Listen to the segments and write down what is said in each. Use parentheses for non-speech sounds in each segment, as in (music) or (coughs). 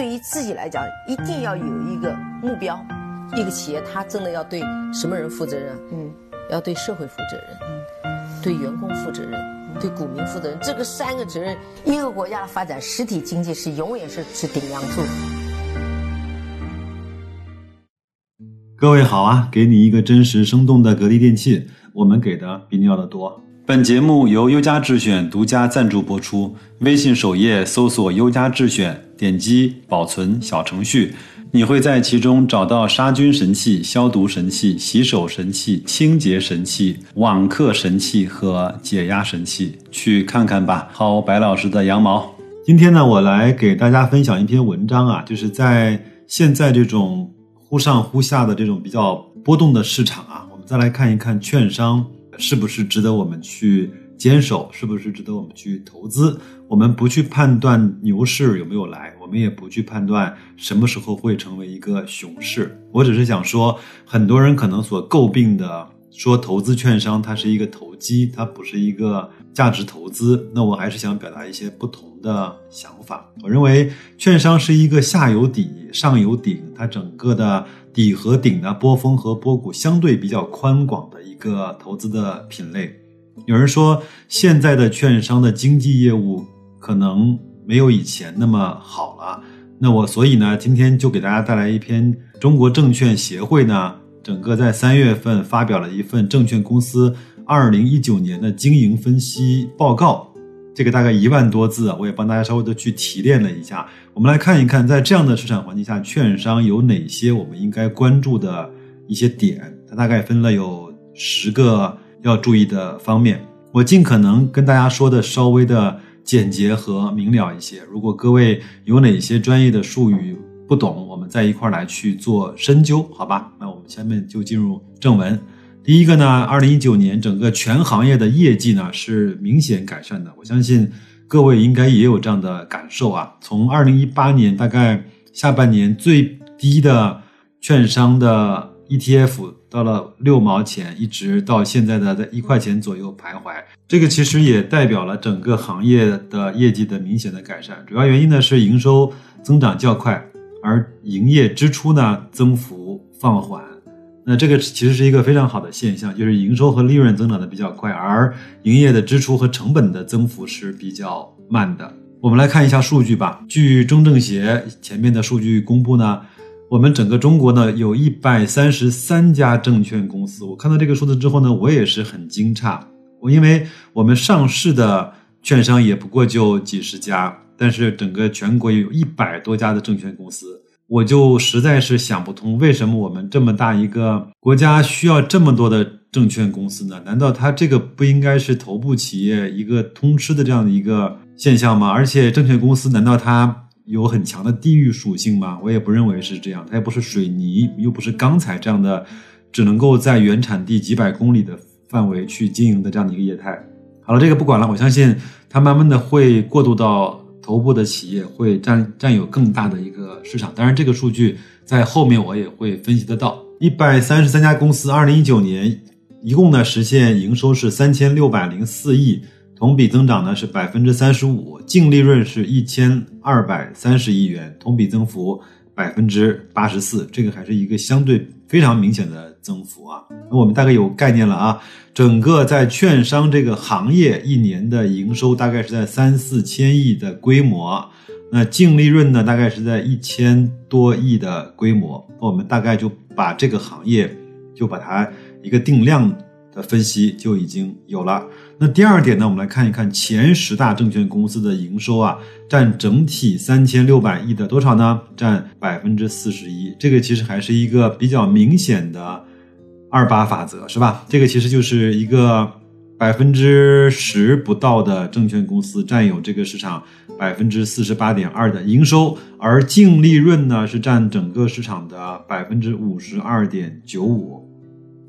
对于自己来讲，一定要有一个目标。一个企业，它真的要对什么人负责任？嗯，要对社会负责任，嗯，对员工负责任，对股民负责任。这个三个责任，一个国家的发展，实体经济是永远是是顶梁柱。各位好啊，给你一个真实生动的格力电器，我们给的比你要的多。本节目由优家智选独家赞助播出。微信首页搜索“优家智选”，点击保存小程序，你会在其中找到杀菌神器、消毒神器、洗手神器、清洁神器、网课神器和解压神器，去看看吧，薅白老师的羊毛。今天呢，我来给大家分享一篇文章啊，就是在现在这种忽上忽下的这种比较波动的市场啊，我们再来看一看券商。是不是值得我们去坚守？是不是值得我们去投资？我们不去判断牛市有没有来，我们也不去判断什么时候会成为一个熊市。我只是想说，很多人可能所诟病的，说投资券商它是一个投机，它不是一个价值投资。那我还是想表达一些不同的想法。我认为券商是一个下有底、上有顶，它整个的底和顶的波峰和波谷相对比较宽广的一。个投资的品类，有人说现在的券商的经纪业务可能没有以前那么好了。那我所以呢，今天就给大家带来一篇中国证券协会呢，整个在三月份发表了一份证券公司二零一九年的经营分析报告。这个大概一万多字，我也帮大家稍微的去提炼了一下。我们来看一看，在这样的市场环境下，券商有哪些我们应该关注的一些点。它大概分了有。十个要注意的方面，我尽可能跟大家说的稍微的简洁和明了一些。如果各位有哪些专业的术语不懂，我们再一块儿来去做深究，好吧？那我们下面就进入正文。第一个呢，二零一九年整个全行业的业绩呢是明显改善的，我相信各位应该也有这样的感受啊。从二零一八年大概下半年最低的券商的 ETF。到了六毛钱，一直到现在的在一块钱左右徘徊，这个其实也代表了整个行业的业绩的明显的改善。主要原因呢是营收增长较快，而营业支出呢增幅放缓。那这个其实是一个非常好的现象，就是营收和利润增长的比较快，而营业的支出和成本的增幅是比较慢的。我们来看一下数据吧。据中证协前面的数据公布呢。我们整个中国呢，有一百三十三家证券公司。我看到这个数字之后呢，我也是很惊诧。我因为我们上市的券商也不过就几十家，但是整个全国也有一百多家的证券公司，我就实在是想不通，为什么我们这么大一个国家需要这么多的证券公司呢？难道它这个不应该是头部企业一个通吃的这样的一个现象吗？而且证券公司难道它？有很强的地域属性吗？我也不认为是这样。它也不是水泥，又不是钢材这样的，只能够在原产地几百公里的范围去经营的这样的一个业态。好了，这个不管了。我相信它慢慢的会过渡到头部的企业，会占占有更大的一个市场。当然，这个数据在后面我也会分析得到。一百三十三家公司，二零一九年一共呢实现营收是三千六百零四亿。同比增长呢是百分之三十五，净利润是一千二百三十亿元，同比增幅百分之八十四，这个还是一个相对非常明显的增幅啊。那我们大概有概念了啊，整个在券商这个行业一年的营收大概是在三四千亿的规模，那净利润呢大概是在一千多亿的规模，我们大概就把这个行业就把它一个定量的分析就已经有了。那第二点呢，我们来看一看前十大证券公司的营收啊，占整体三千六百亿的多少呢？占百分之四十一。这个其实还是一个比较明显的二八法则，是吧？这个其实就是一个百分之十不到的证券公司占有这个市场百分之四十八点二的营收，而净利润呢是占整个市场的百分之五十二点九五。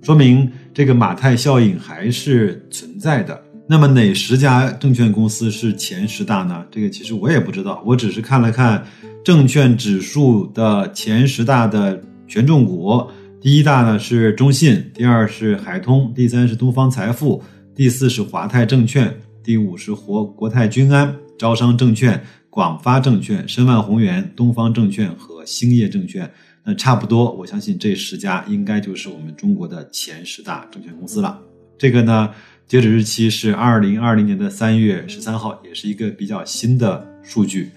说明这个马太效应还是存在的。那么哪十家证券公司是前十大呢？这个其实我也不知道，我只是看了看证券指数的前十大的权重股。第一大呢是中信，第二是海通，第三是东方财富，第四是华泰证券，第五是国国泰君安、招商证券，广发证券、申万宏源、东方证券和兴业证券。那差不多，我相信这十家应该就是我们中国的前十大证券公司了。这个呢，截止日期是二零二零年的三月十三号，也是一个比较新的数据。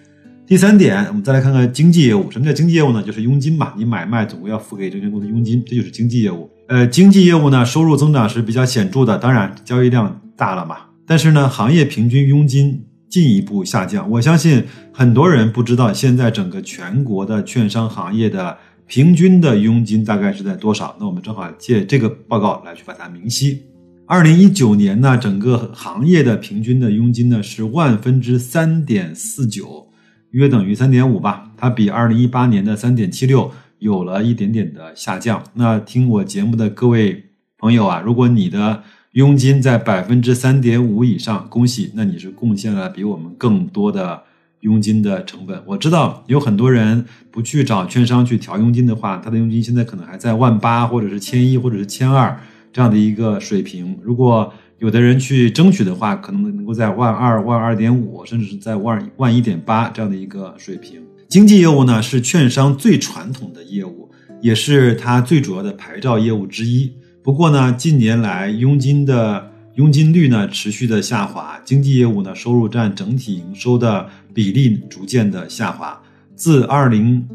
第三点，我们再来看看经纪业务。什么叫经纪业务呢？就是佣金嘛，你买卖总归要付给证券公司佣金，这就是经纪业务。呃，经纪业务呢，收入增长是比较显著的，当然交易量大了嘛。但是呢，行业平均佣金进一步下降。我相信很多人不知道，现在整个全国的券商行业的。平均的佣金大概是在多少？那我们正好借这个报告来去把它明晰。二零一九年呢，整个行业的平均的佣金呢是万分之三点四九，约等于三点五吧。它比二零一八年的三点七六有了一点点的下降。那听我节目的各位朋友啊，如果你的佣金在百分之三点五以上，恭喜，那你是贡献了比我们更多的。佣金的成本，我知道有很多人不去找券商去调佣金的话，他的佣金现在可能还在万八，或者是千一，或者是千二这样的一个水平。如果有的人去争取的话，可能能够在万二、万二点五，甚至是在万万一点八这样的一个水平。经纪业务呢，是券商最传统的业务，也是它最主要的牌照业务之一。不过呢，近年来佣金的佣金率呢持续的下滑，经纪业务呢收入占整体营收的比例逐渐的下滑。自二零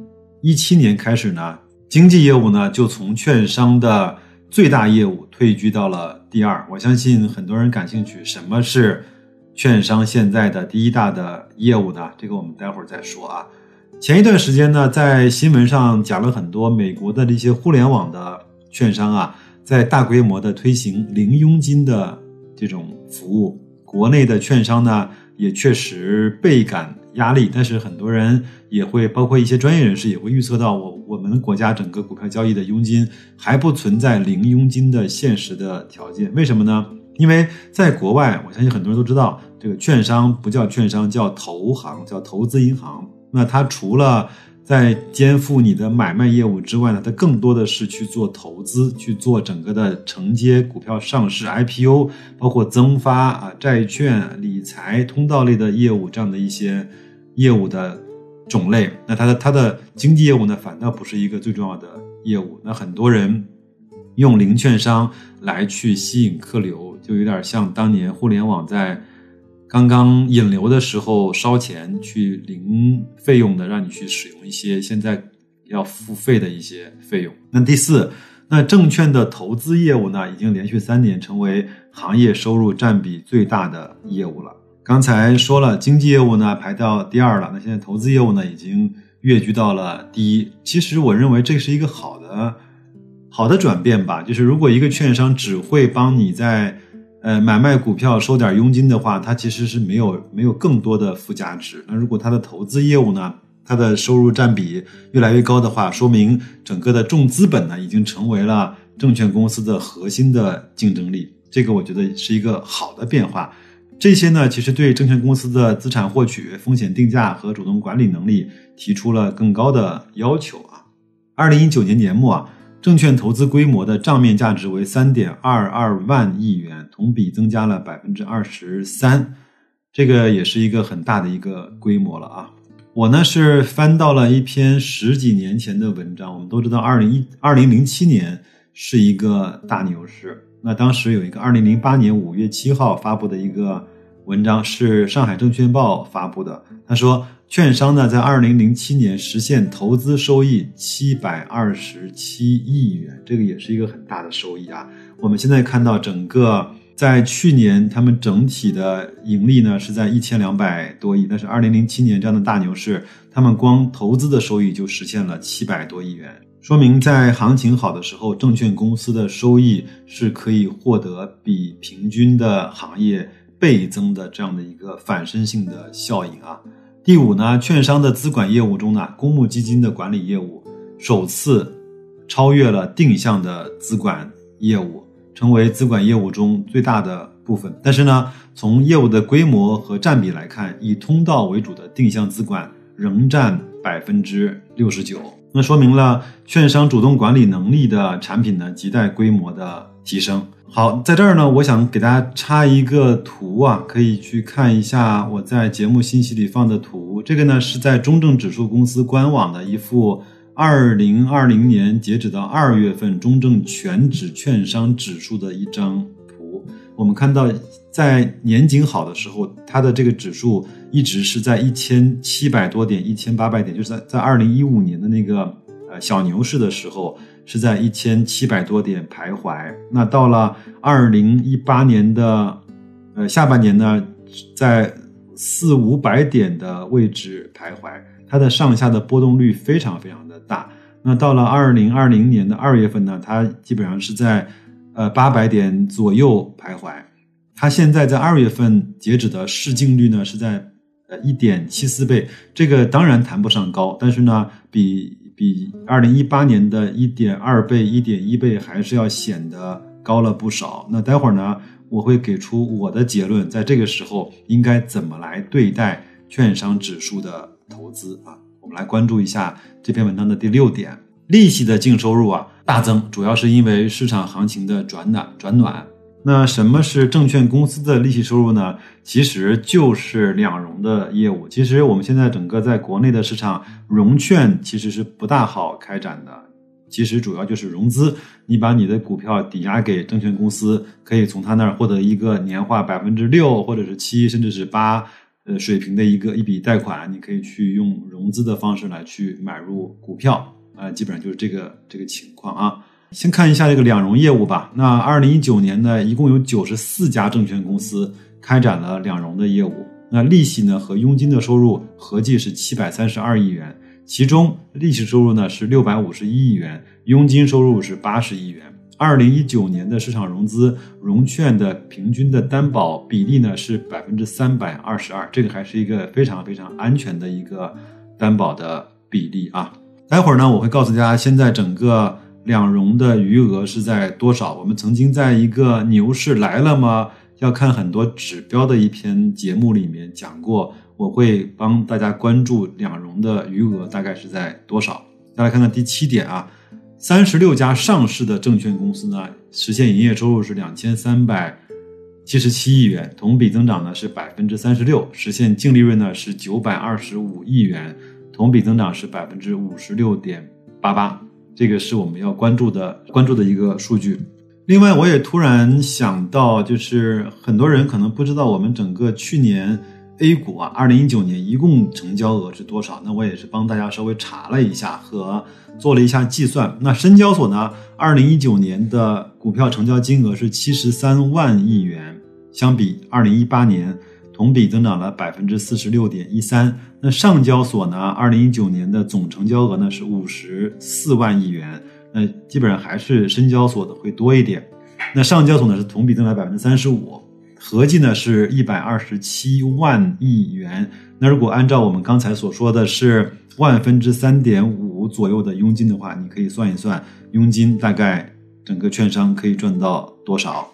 一七年开始呢，经纪业务呢就从券商的最大业务退居到了第二。我相信很多人感兴趣，什么是券商现在的第一大的业务呢？这个我们待会儿再说啊。前一段时间呢，在新闻上讲了很多美国的这些互联网的券商啊，在大规模的推行零佣金的。这种服务，国内的券商呢也确实倍感压力，但是很多人也会，包括一些专业人士也会预测到，我我们国家整个股票交易的佣金还不存在零佣金的现实的条件。为什么呢？因为在国外，我相信很多人都知道，这个券商不叫券商，叫投行，叫投资银行。那它除了在肩负你的买卖业务之外呢，它更多的是去做投资，去做整个的承接股票上市 IPO，包括增发啊债券、理财通道类的业务这样的一些业务的种类。那它的它的经济业务呢，反倒不是一个最重要的业务。那很多人用零券商来去吸引客流，就有点像当年互联网在。刚刚引流的时候烧钱去零费用的，让你去使用一些现在要付费的一些费用。那第四，那证券的投资业务呢，已经连续三年成为行业收入占比最大的业务了。刚才说了，经纪业务呢排到第二了，那现在投资业务呢已经跃居到了第一。其实我认为这是一个好的好的转变吧，就是如果一个券商只会帮你在呃，买卖股票收点佣金的话，它其实是没有没有更多的附加值。那如果它的投资业务呢，它的收入占比越来越高的话，说明整个的重资本呢已经成为了证券公司的核心的竞争力。这个我觉得是一个好的变化。这些呢，其实对证券公司的资产获取、风险定价和主动管理能力提出了更高的要求啊。二零一九年年末啊。证券投资规模的账面价值为三点二二万亿元，同比增加了百分之二十三，这个也是一个很大的一个规模了啊！我呢是翻到了一篇十几年前的文章，我们都知道二零一二零零七年是一个大牛市，那当时有一个二零零八年五月七号发布的一个文章，是上海证券报发布的，他说。券商呢，在二零零七年实现投资收益七百二十七亿元，这个也是一个很大的收益啊。我们现在看到，整个在去年他们整体的盈利呢是在一千两百多亿，但是二零零七年这样的大牛市，他们光投资的收益就实现了七百多亿元，说明在行情好的时候，证券公司的收益是可以获得比平均的行业倍增的这样的一个反身性的效应啊。第五呢，券商的资管业务中呢，公募基金的管理业务首次超越了定向的资管业务，成为资管业务中最大的部分。但是呢，从业务的规模和占比来看，以通道为主的定向资管仍占百分之六十九。那说明了券商主动管理能力的产品呢，亟待规模的提升。好，在这儿呢，我想给大家插一个图啊，可以去看一下我在节目信息里放的图。这个呢是在中证指数公司官网的一幅二零二零年截止到二月份中证全指券商指数的一张图。我们看到，在年景好的时候，它的这个指数一直是在一千七百多点、一千八百点，就是在在二零一五年的那个呃小牛市的时候。是在一千七百多点徘徊。那到了二零一八年的，呃下半年呢，在四五百点的位置徘徊，它的上下的波动率非常非常的大。那到了二零二零年的二月份呢，它基本上是在呃八百点左右徘徊。它现在在二月份截止的市净率呢是在呃一点七四倍，这个当然谈不上高，但是呢比。比二零一八年的一点二倍、一点一倍还是要显得高了不少。那待会儿呢，我会给出我的结论，在这个时候应该怎么来对待券商指数的投资啊？我们来关注一下这篇文章的第六点：利息的净收入啊大增，主要是因为市场行情的转暖转暖。那什么是证券公司的利息收入呢？其实就是两融的业务。其实我们现在整个在国内的市场，融券其实是不大好开展的。其实主要就是融资，你把你的股票抵押给证券公司，可以从他那儿获得一个年化百分之六或者是七甚至是八呃水平的一个一笔贷款，你可以去用融资的方式来去买入股票，呃，基本上就是这个这个情况啊。先看一下这个两融业务吧。那二零一九年呢，一共有九十四家证券公司开展了两融的业务。那利息呢和佣金的收入合计是七百三十二亿元，其中利息收入呢是六百五十一亿元，佣金收入是八十亿元。二零一九年的市场融资融券的平均的担保比例呢是百分之三百二十二，这个还是一个非常非常安全的一个担保的比例啊。待会儿呢，我会告诉大家现在整个。两融的余额是在多少？我们曾经在一个牛市来了吗？要看很多指标的一篇节目里面讲过，我会帮大家关注两融的余额大概是在多少。再来看看第七点啊，三十六家上市的证券公司呢，实现营业收入是两千三百七十七亿元，同比增长呢是百分之三十六，实现净利润呢是九百二十五亿元，同比增长是百分之五十六点八八。这个是我们要关注的关注的一个数据。另外，我也突然想到，就是很多人可能不知道我们整个去年 A 股啊，二零一九年一共成交额是多少？那我也是帮大家稍微查了一下和做了一下计算。那深交所呢，二零一九年的股票成交金额是七十三万亿元，相比二零一八年。同比增长了百分之四十六点一三。那上交所呢？二零一九年的总成交额呢是五十四万亿元。那基本上还是深交所的会多一点。那上交所呢是同比增长百分之三十五，合计呢是一百二十七万亿元。那如果按照我们刚才所说的是万分之三点五左右的佣金的话，你可以算一算佣金大概整个券商可以赚到多少。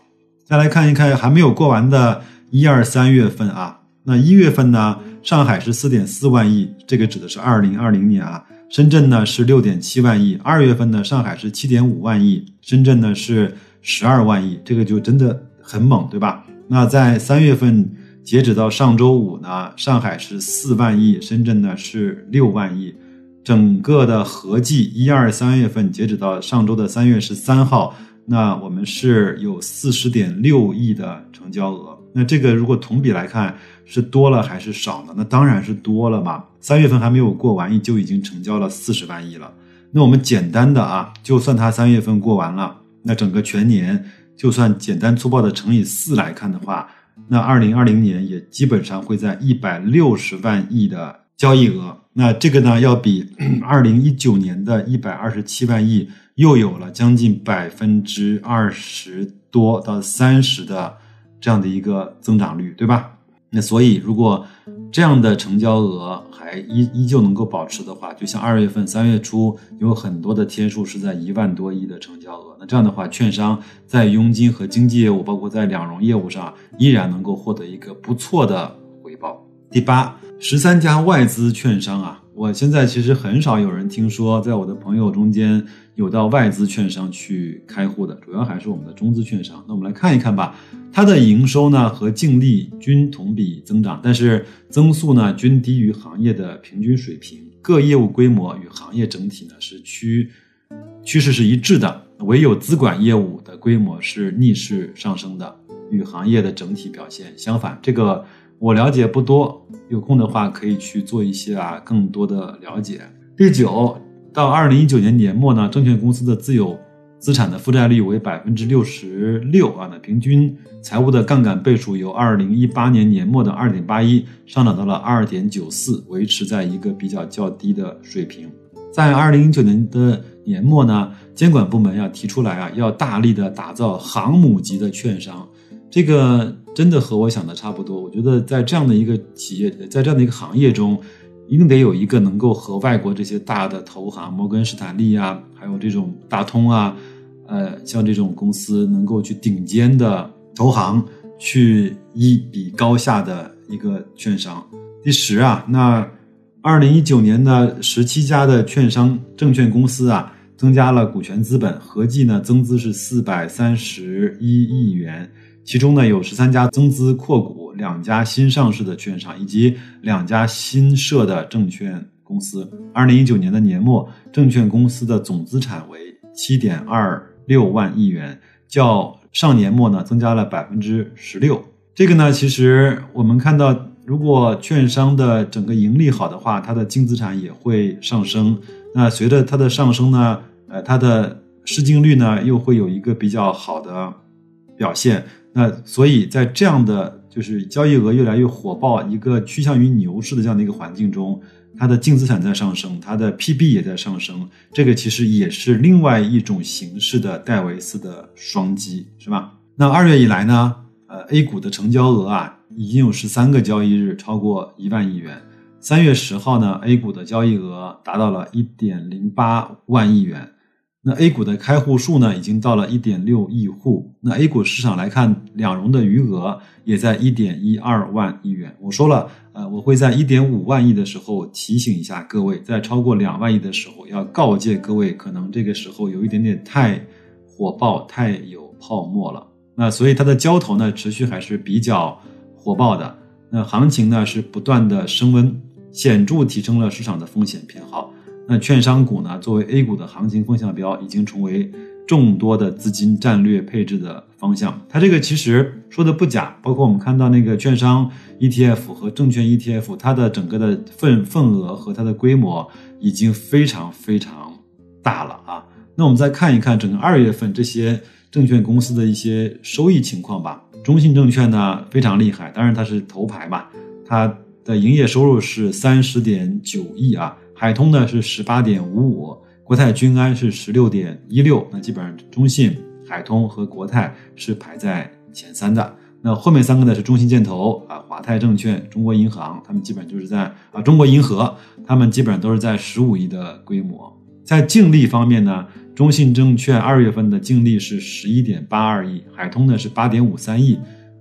再来看一看还没有过完的。一二三月份啊，那一月份呢，上海是四点四万亿，这个指的是二零二零年啊。深圳呢是六点七万亿。二月份呢，上海是七点五万亿，深圳呢是十二万亿，这个就真的很猛，对吧？那在三月份截止到上周五呢，上海是四万亿，深圳呢是六万亿，整个的合计一二三月份截止到上周的三月十三号，那我们是有四十点六亿的成交额。那这个如果同比来看是多了还是少了？那当然是多了嘛。三月份还没有过完，就已经成交了四十万亿了。那我们简单的啊，就算它三月份过完了，那整个全年就算简单粗暴的乘以四来看的话，那二零二零年也基本上会在一百六十万亿的交易额。那这个呢，要比 (coughs) 二零一九年的一百二十七万亿又有了将近百分之二十多到三十的。这样的一个增长率，对吧？那所以，如果这样的成交额还依依旧能够保持的话，就像二月份、三月初有很多的天数是在一万多亿的成交额，那这样的话，券商在佣金和经纪业务，包括在两融业务上，依然能够获得一个不错的回报。第八，十三家外资券商啊，我现在其实很少有人听说，在我的朋友中间有到外资券商去开户的，主要还是我们的中资券商。那我们来看一看吧，它的营收呢和净利均同比增长，但是增速呢均低于行业的平均水平，各业务规模与行业整体呢是趋趋势是一致的，唯有资管业务的规模是逆势上升的，与行业的整体表现相反。这个。我了解不多，有空的话可以去做一些啊更多的了解。第九，到二零一九年年末呢，证券公司的自有资产的负债率为百分之六十六啊，那平均财务的杠杆倍数由二零一八年年末的二点八一上涨到了二点九四，维持在一个比较较低的水平。在二零一九年的年末呢，监管部门要提出来啊，要大力的打造航母级的券商。这个真的和我想的差不多。我觉得在这样的一个企业，在这样的一个行业中，一定得有一个能够和外国这些大的投行，摩根士坦利啊，还有这种大通啊，呃，像这种公司能够去顶尖的投行去一比高下的一个券商。第十啊，那二零一九年呢，十七家的券商证券公司啊，增加了股权资本，合计呢增资是四百三十一亿元。其中呢，有十三家增资扩股，两家新上市的券商，以及两家新设的证券公司。二零一九年的年末，证券公司的总资产为七点二六万亿元，较上年末呢增加了百分之十六。这个呢，其实我们看到，如果券商的整个盈利好的话，它的净资产也会上升。那随着它的上升呢，呃，它的市净率呢又会有一个比较好的表现。那所以在这样的就是交易额越来越火爆、一个趋向于牛市的这样的一个环境中，它的净资产在上升，它的 PB 也在上升，这个其实也是另外一种形式的戴维斯的双击，是吧？那二月以来呢，呃，A 股的成交额啊，已经有十三个交易日超过一万亿元。三月十号呢，A 股的交易额达到了一点零八万亿元。那 A 股的开户数呢，已经到了一点六亿户。那 A 股市场来看，两融的余额也在一点一二万亿元。我说了，呃，我会在一点五万亿的时候提醒一下各位，在超过两万亿的时候要告诫各位，可能这个时候有一点点太火爆、太有泡沫了。那所以它的交投呢，持续还是比较火爆的。那行情呢，是不断的升温，显著提升了市场的风险偏好。那券商股呢？作为 A 股的行情风向标，已经成为众多的资金战略配置的方向。它这个其实说的不假，包括我们看到那个券商 ETF 和证券 ETF，它的整个的份份额和它的规模已经非常非常大了啊。那我们再看一看整个二月份这些证券公司的一些收益情况吧。中信证券呢非常厉害，当然它是头牌嘛，它的营业收入是三十点九亿啊。海通呢是十八点五五，国泰君安是十六点一六，那基本上中信、海通和国泰是排在前三的。那后面三个呢是中信建投啊、华泰证券、中国银行，他们基本就是在啊中国银河，他们基本上都是在十五亿的规模。在净利方面呢，中信证券二月份的净利是十一点八二亿，海通呢是八点五三亿。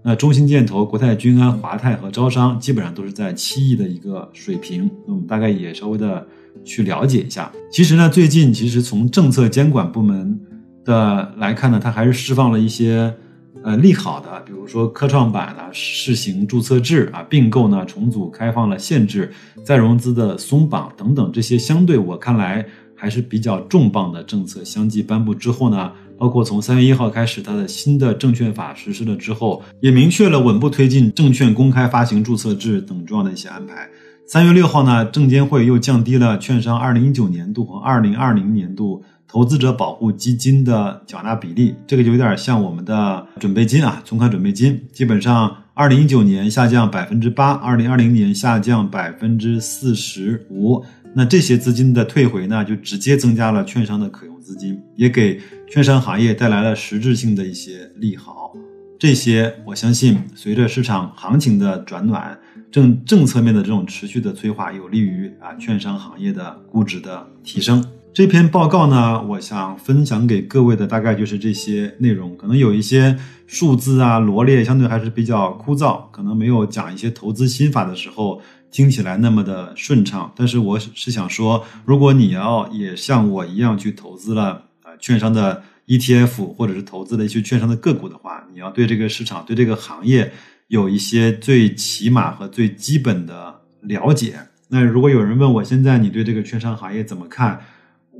那中信建投、国泰君安、华泰和招商基本上都是在七亿的一个水平，那我们大概也稍微的去了解一下。其实呢，最近其实从政策监管部门的来看呢，它还是释放了一些呃利好的，比如说科创板呢试行注册制啊，并购呢重组开放了限制，再融资的松绑等等这些相对我看来还是比较重磅的政策相继颁布之后呢。包括从三月一号开始，它的新的证券法实施了之后，也明确了稳步推进证券公开发行注册制等重要的一些安排。三月六号呢，证监会又降低了券商二零一九年度和二零二零年度投资者保护基金的缴纳比例，这个就有点像我们的准备金啊，存款准备金，基本上二零一九年下降百分之八，二零二零年下降百分之四十五。那这些资金的退回呢，就直接增加了券商的可用资金，也给。券商行业带来了实质性的一些利好，这些我相信随着市场行情的转暖，政政策面的这种持续的催化，有利于啊券商行业的估值的提升。这篇报告呢，我想分享给各位的大概就是这些内容，可能有一些数字啊罗列相对还是比较枯燥，可能没有讲一些投资心法的时候听起来那么的顺畅。但是我是想说，如果你要也像我一样去投资了啊券商的 ETF，或者是投资了一些券商的个股的话，你要对这个市场、对这个行业有一些最起码和最基本的了解。那如果有人问我现在你对这个券商行业怎么看，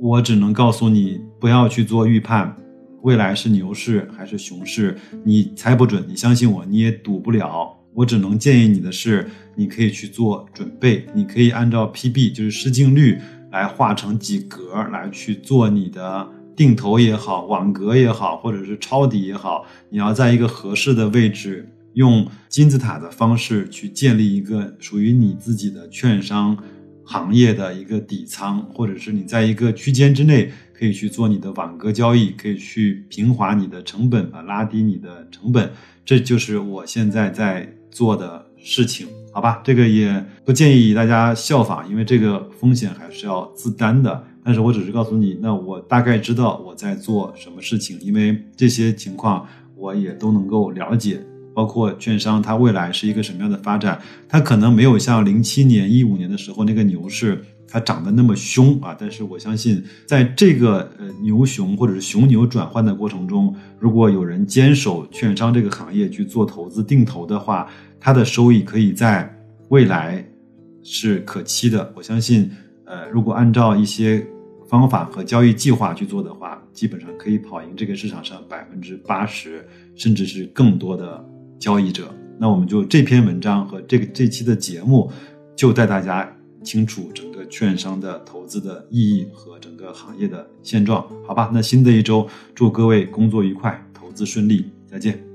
我只能告诉你，不要去做预判。未来是牛市还是熊市，你猜不准。你相信我，你也赌不了。我只能建议你的是，你可以去做准备，你可以按照 PB，就是市净率来画成几格来去做你的定投也好，网格也好，或者是抄底也好。你要在一个合适的位置，用金字塔的方式去建立一个属于你自己的券商行业的一个底仓，或者是你在一个区间之内。可以去做你的网格交易，可以去平滑你的成本啊，拉低你的成本，这就是我现在在做的事情，好吧？这个也不建议大家效仿，因为这个风险还是要自担的。但是我只是告诉你，那我大概知道我在做什么事情，因为这些情况我也都能够了解，包括券商它未来是一个什么样的发展，它可能没有像零七年、一五年的时候那个牛市。它涨得那么凶啊！但是我相信，在这个呃牛熊或者是熊牛转换的过程中，如果有人坚守券商这个行业去做投资定投的话，它的收益可以在未来是可期的。我相信，呃，如果按照一些方法和交易计划去做的话，基本上可以跑赢这个市场上百分之八十甚至是更多的交易者。那我们就这篇文章和这个这期的节目，就带大家清楚整个。券商的投资的意义和整个行业的现状，好吧？那新的一周，祝各位工作愉快，投资顺利，再见。